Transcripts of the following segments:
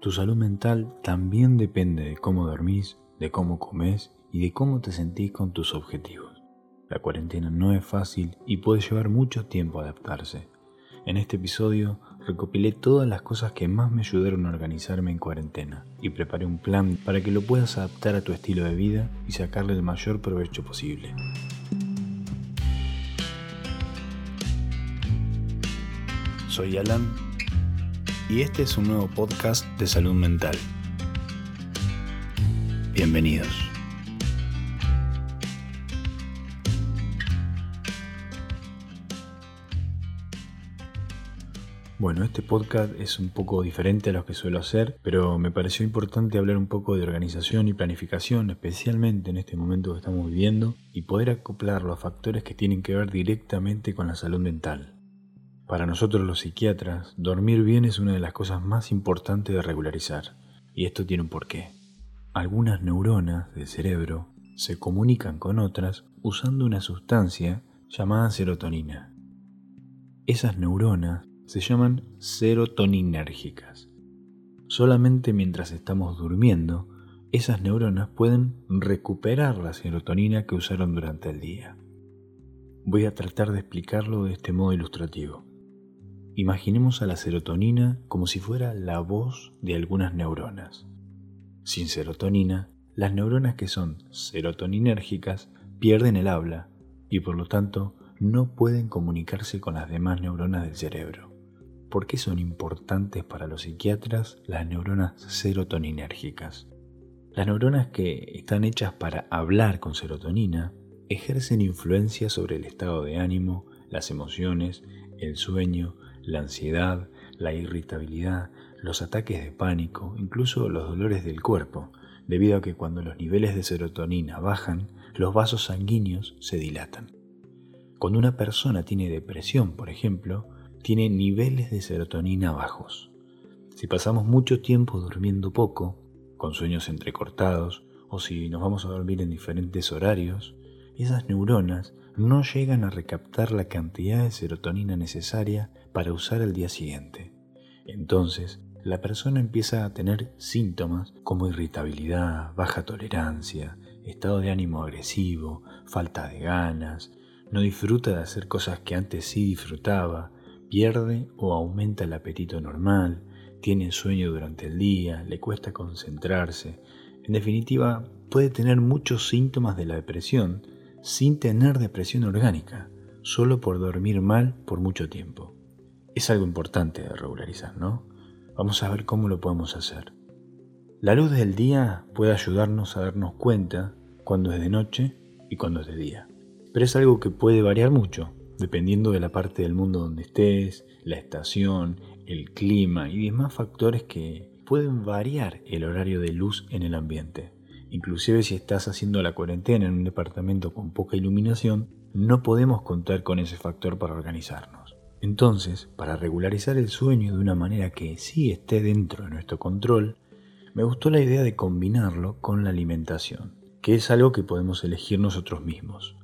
Tu salud mental también depende de cómo dormís, de cómo comes y de cómo te sentís con tus objetivos. La cuarentena no es fácil y puede llevar mucho tiempo adaptarse. En este episodio recopilé todas las cosas que más me ayudaron a organizarme en cuarentena y preparé un plan para que lo puedas adaptar a tu estilo de vida y sacarle el mayor provecho posible. Soy Alan y este es un nuevo podcast de salud mental. Bienvenidos. Bueno, este podcast es un poco diferente a los que suelo hacer, pero me pareció importante hablar un poco de organización y planificación, especialmente en este momento que estamos viviendo, y poder acoplarlo a factores que tienen que ver directamente con la salud mental. Para nosotros los psiquiatras, dormir bien es una de las cosas más importantes de regularizar. Y esto tiene un porqué. Algunas neuronas del cerebro se comunican con otras usando una sustancia llamada serotonina. Esas neuronas se llaman serotoninérgicas. Solamente mientras estamos durmiendo, esas neuronas pueden recuperar la serotonina que usaron durante el día. Voy a tratar de explicarlo de este modo ilustrativo. Imaginemos a la serotonina como si fuera la voz de algunas neuronas. Sin serotonina, las neuronas que son serotoninérgicas pierden el habla y por lo tanto no pueden comunicarse con las demás neuronas del cerebro. ¿Por qué son importantes para los psiquiatras las neuronas serotoninérgicas? Las neuronas que están hechas para hablar con serotonina ejercen influencia sobre el estado de ánimo, las emociones, el sueño, la ansiedad, la irritabilidad, los ataques de pánico, incluso los dolores del cuerpo, debido a que cuando los niveles de serotonina bajan, los vasos sanguíneos se dilatan. Cuando una persona tiene depresión, por ejemplo, tiene niveles de serotonina bajos. Si pasamos mucho tiempo durmiendo poco, con sueños entrecortados, o si nos vamos a dormir en diferentes horarios, esas neuronas no llegan a recaptar la cantidad de serotonina necesaria para usar el día siguiente. Entonces, la persona empieza a tener síntomas como irritabilidad, baja tolerancia, estado de ánimo agresivo, falta de ganas, no disfruta de hacer cosas que antes sí disfrutaba, pierde o aumenta el apetito normal, tiene sueño durante el día, le cuesta concentrarse. En definitiva, puede tener muchos síntomas de la depresión sin tener depresión orgánica, solo por dormir mal por mucho tiempo. Es algo importante de regularizar, ¿no? Vamos a ver cómo lo podemos hacer. La luz del día puede ayudarnos a darnos cuenta cuando es de noche y cuando es de día. Pero es algo que puede variar mucho, dependiendo de la parte del mundo donde estés, la estación, el clima y demás factores que pueden variar el horario de luz en el ambiente. Inclusive si estás haciendo la cuarentena en un departamento con poca iluminación, no podemos contar con ese factor para organizarnos. Entonces, para regularizar el sueño de una manera que sí esté dentro de nuestro control, me gustó la idea de combinarlo con la alimentación, que es algo que podemos elegir nosotros mismos.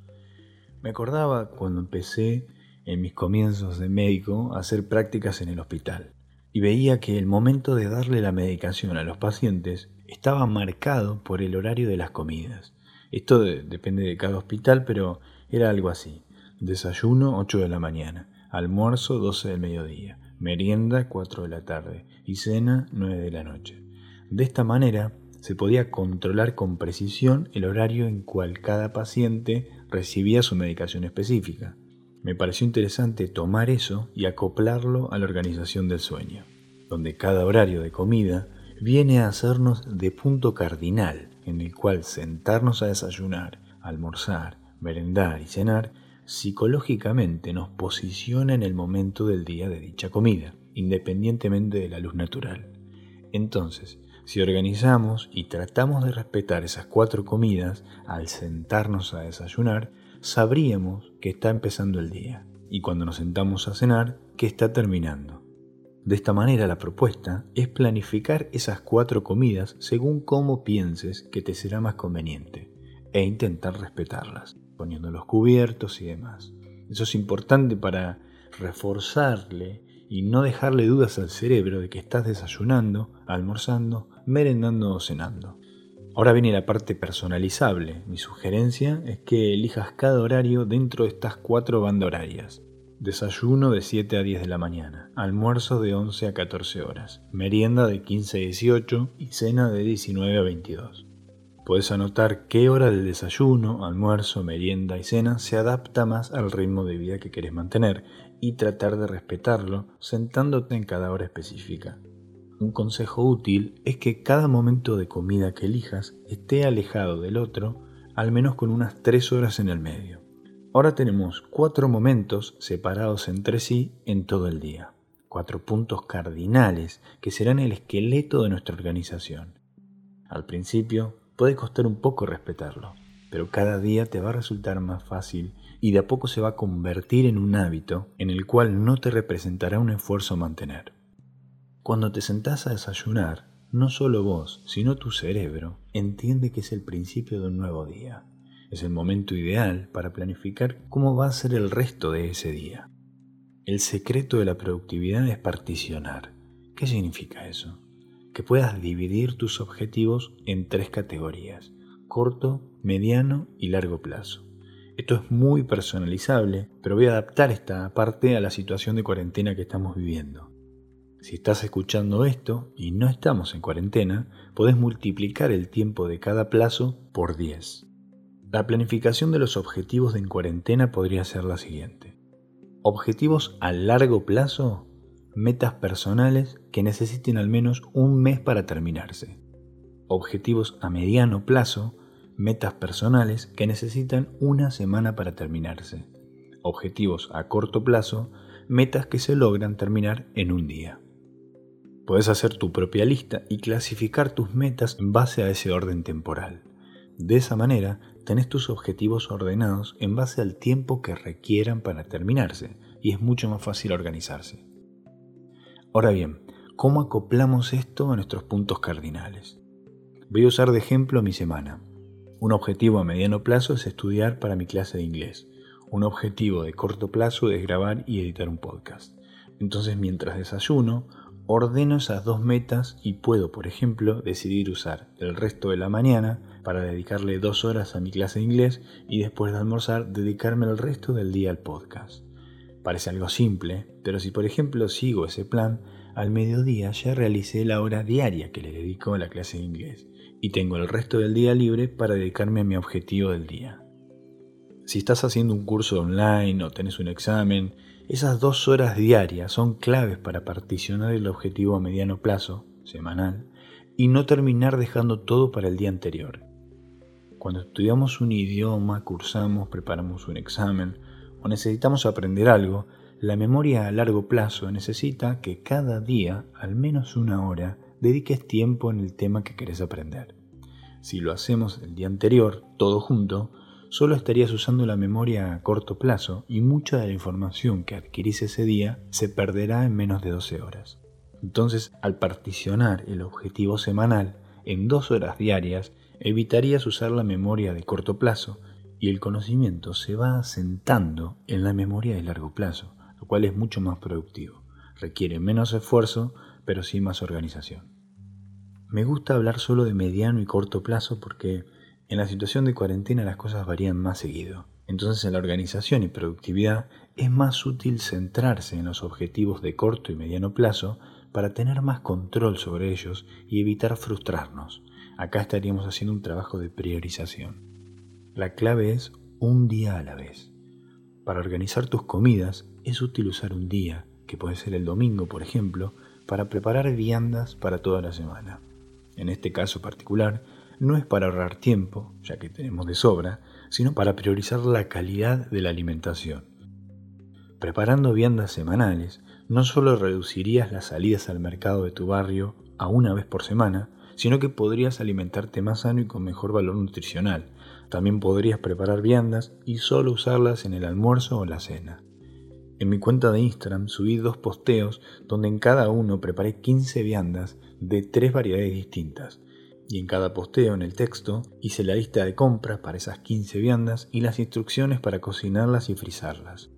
Me acordaba cuando empecé en mis comienzos de médico a hacer prácticas en el hospital y veía que el momento de darle la medicación a los pacientes estaba marcado por el horario de las comidas. Esto depende de cada hospital, pero era algo así. Desayuno 8 de la mañana, almuerzo 12 del mediodía, merienda 4 de la tarde y cena 9 de la noche. De esta manera se podía controlar con precisión el horario en cual cada paciente recibía su medicación específica. Me pareció interesante tomar eso y acoplarlo a la organización del sueño, donde cada horario de comida viene a hacernos de punto cardinal en el cual sentarnos a desayunar, almorzar, merendar y cenar psicológicamente nos posiciona en el momento del día de dicha comida, independientemente de la luz natural. Entonces, si organizamos y tratamos de respetar esas cuatro comidas al sentarnos a desayunar, sabríamos que está empezando el día y cuando nos sentamos a cenar, que está terminando. De esta manera la propuesta es planificar esas cuatro comidas según cómo pienses que te será más conveniente e intentar respetarlas, poniendo los cubiertos y demás. Eso es importante para reforzarle y no dejarle dudas al cerebro de que estás desayunando, almorzando, merendando o cenando. Ahora viene la parte personalizable. Mi sugerencia es que elijas cada horario dentro de estas cuatro bandas horarias. Desayuno de 7 a 10 de la mañana, almuerzo de 11 a 14 horas, merienda de 15 a 18 y cena de 19 a 22. Puedes anotar qué hora del desayuno, almuerzo, merienda y cena se adapta más al ritmo de vida que quieres mantener y tratar de respetarlo sentándote en cada hora específica. Un consejo útil es que cada momento de comida que elijas esté alejado del otro al menos con unas 3 horas en el medio. Ahora tenemos cuatro momentos separados entre sí en todo el día, cuatro puntos cardinales que serán el esqueleto de nuestra organización. Al principio puede costar un poco respetarlo, pero cada día te va a resultar más fácil y de a poco se va a convertir en un hábito en el cual no te representará un esfuerzo mantener. Cuando te sentás a desayunar, no solo vos, sino tu cerebro, entiende que es el principio de un nuevo día. Es el momento ideal para planificar cómo va a ser el resto de ese día. El secreto de la productividad es particionar. ¿Qué significa eso? Que puedas dividir tus objetivos en tres categorías, corto, mediano y largo plazo. Esto es muy personalizable, pero voy a adaptar esta parte a la situación de cuarentena que estamos viviendo. Si estás escuchando esto y no estamos en cuarentena, podés multiplicar el tiempo de cada plazo por 10. La planificación de los objetivos en cuarentena podría ser la siguiente. Objetivos a largo plazo, metas personales que necesiten al menos un mes para terminarse. Objetivos a mediano plazo, metas personales que necesitan una semana para terminarse. Objetivos a corto plazo, metas que se logran terminar en un día. Puedes hacer tu propia lista y clasificar tus metas en base a ese orden temporal. De esa manera, tenés tus objetivos ordenados en base al tiempo que requieran para terminarse y es mucho más fácil organizarse. Ahora bien, ¿cómo acoplamos esto a nuestros puntos cardinales? Voy a usar de ejemplo mi semana. Un objetivo a mediano plazo es estudiar para mi clase de inglés. Un objetivo de corto plazo es grabar y editar un podcast. Entonces mientras desayuno, ordeno esas dos metas y puedo, por ejemplo, decidir usar el resto de la mañana para dedicarle dos horas a mi clase de inglés y después de almorzar dedicarme el resto del día al podcast. Parece algo simple, pero si por ejemplo sigo ese plan, al mediodía ya realicé la hora diaria que le dedico a la clase de inglés y tengo el resto del día libre para dedicarme a mi objetivo del día. Si estás haciendo un curso online o tenés un examen esas dos horas diarias son claves para particionar el objetivo a mediano plazo, semanal, y no terminar dejando todo para el día anterior. Cuando estudiamos un idioma, cursamos, preparamos un examen o necesitamos aprender algo, la memoria a largo plazo necesita que cada día, al menos una hora, dediques tiempo en el tema que querés aprender. Si lo hacemos el día anterior, todo junto, solo estarías usando la memoria a corto plazo y mucha de la información que adquirís ese día se perderá en menos de 12 horas. Entonces, al particionar el objetivo semanal en dos horas diarias, evitarías usar la memoria de corto plazo y el conocimiento se va asentando en la memoria de largo plazo, lo cual es mucho más productivo. Requiere menos esfuerzo, pero sí más organización. Me gusta hablar solo de mediano y corto plazo porque en la situación de cuarentena las cosas varían más seguido. Entonces en la organización y productividad es más útil centrarse en los objetivos de corto y mediano plazo para tener más control sobre ellos y evitar frustrarnos. Acá estaríamos haciendo un trabajo de priorización. La clave es un día a la vez. Para organizar tus comidas es útil usar un día, que puede ser el domingo por ejemplo, para preparar viandas para toda la semana. En este caso particular, no es para ahorrar tiempo, ya que tenemos de sobra, sino para priorizar la calidad de la alimentación. Preparando viandas semanales, no solo reducirías las salidas al mercado de tu barrio a una vez por semana, sino que podrías alimentarte más sano y con mejor valor nutricional. También podrías preparar viandas y solo usarlas en el almuerzo o la cena. En mi cuenta de Instagram subí dos posteos donde en cada uno preparé 15 viandas de tres variedades distintas, y en cada posteo en el texto hice la lista de compras para esas 15 viandas y las instrucciones para cocinarlas y frizarlas.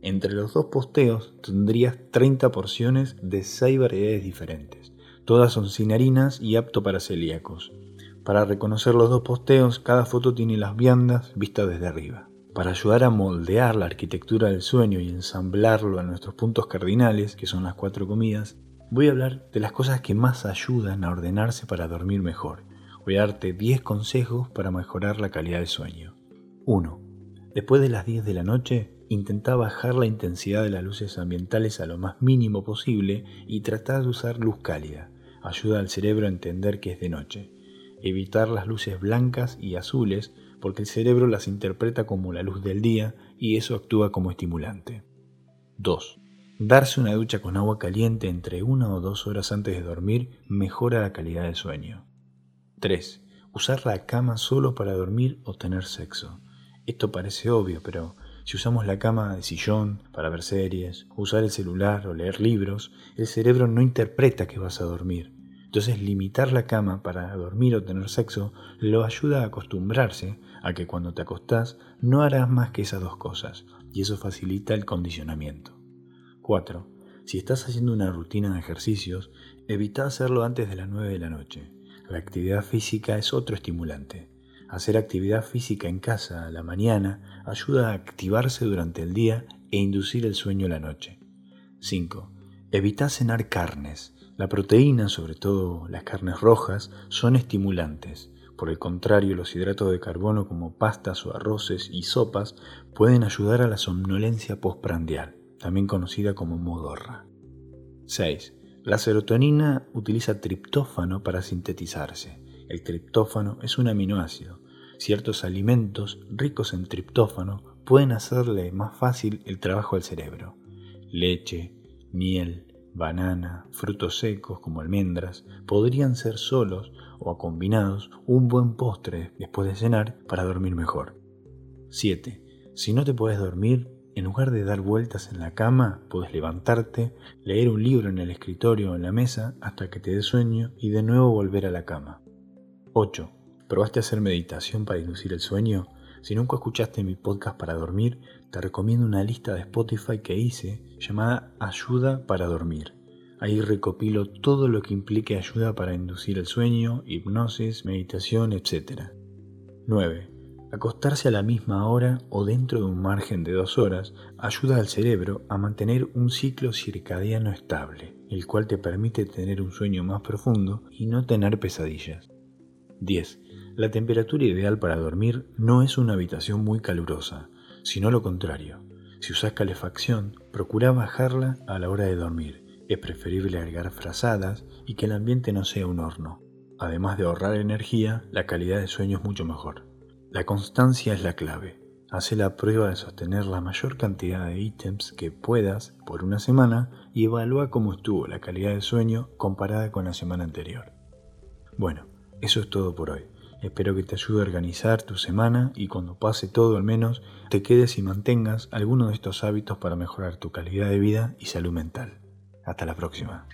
Entre los dos posteos tendrías 30 porciones de 6 variedades diferentes. Todas son sin harinas y apto para celíacos. Para reconocer los dos posteos, cada foto tiene las viandas vistas desde arriba. Para ayudar a moldear la arquitectura del sueño y ensamblarlo a nuestros puntos cardinales, que son las cuatro comidas, voy a hablar de las cosas que más ayudan a ordenarse para dormir mejor. Voy a darte 10 consejos para mejorar la calidad del sueño. 1. Después de las 10 de la noche, intenta bajar la intensidad de las luces ambientales a lo más mínimo posible y tratar de usar luz cálida. Ayuda al cerebro a entender que es de noche evitar las luces blancas y azules porque el cerebro las interpreta como la luz del día y eso actúa como estimulante. 2. Darse una ducha con agua caliente entre una o dos horas antes de dormir mejora la calidad del sueño. 3. Usar la cama solo para dormir o tener sexo. Esto parece obvio, pero si usamos la cama de sillón para ver series, usar el celular o leer libros, el cerebro no interpreta que vas a dormir entonces limitar la cama para dormir o tener sexo lo ayuda a acostumbrarse a que cuando te acostás no harás más que esas dos cosas y eso facilita el condicionamiento. 4. Si estás haciendo una rutina de ejercicios, evita hacerlo antes de las 9 de la noche. La actividad física es otro estimulante. Hacer actividad física en casa a la mañana ayuda a activarse durante el día e inducir el sueño la noche. 5. Evita cenar carnes. La proteína, sobre todo las carnes rojas, son estimulantes. Por el contrario, los hidratos de carbono como pastas o arroces y sopas pueden ayudar a la somnolencia postprandial, también conocida como modorra. 6. La serotonina utiliza triptófano para sintetizarse. El triptófano es un aminoácido. Ciertos alimentos ricos en triptófano pueden hacerle más fácil el trabajo al cerebro. Leche, miel, banana, frutos secos como almendras, podrían ser solos o combinados un buen postre después de cenar para dormir mejor. 7. Si no te puedes dormir, en lugar de dar vueltas en la cama, puedes levantarte, leer un libro en el escritorio o en la mesa hasta que te dé sueño y de nuevo volver a la cama. 8. ¿Probaste hacer meditación para inducir el sueño? Si nunca escuchaste mi podcast para dormir, te recomiendo una lista de Spotify que hice llamada Ayuda para dormir. Ahí recopilo todo lo que implique ayuda para inducir el sueño, hipnosis, meditación, etc. 9. Acostarse a la misma hora o dentro de un margen de dos horas ayuda al cerebro a mantener un ciclo circadiano estable, el cual te permite tener un sueño más profundo y no tener pesadillas. 10. La temperatura ideal para dormir no es una habitación muy calurosa, sino lo contrario. Si usas calefacción, procura bajarla a la hora de dormir. Es preferible agregar frazadas y que el ambiente no sea un horno. Además de ahorrar energía, la calidad de sueño es mucho mejor. La constancia es la clave. Hace la prueba de sostener la mayor cantidad de ítems que puedas por una semana y evalúa cómo estuvo la calidad de sueño comparada con la semana anterior. Bueno, eso es todo por hoy. Espero que te ayude a organizar tu semana y cuando pase todo al menos te quedes y mantengas alguno de estos hábitos para mejorar tu calidad de vida y salud mental. Hasta la próxima.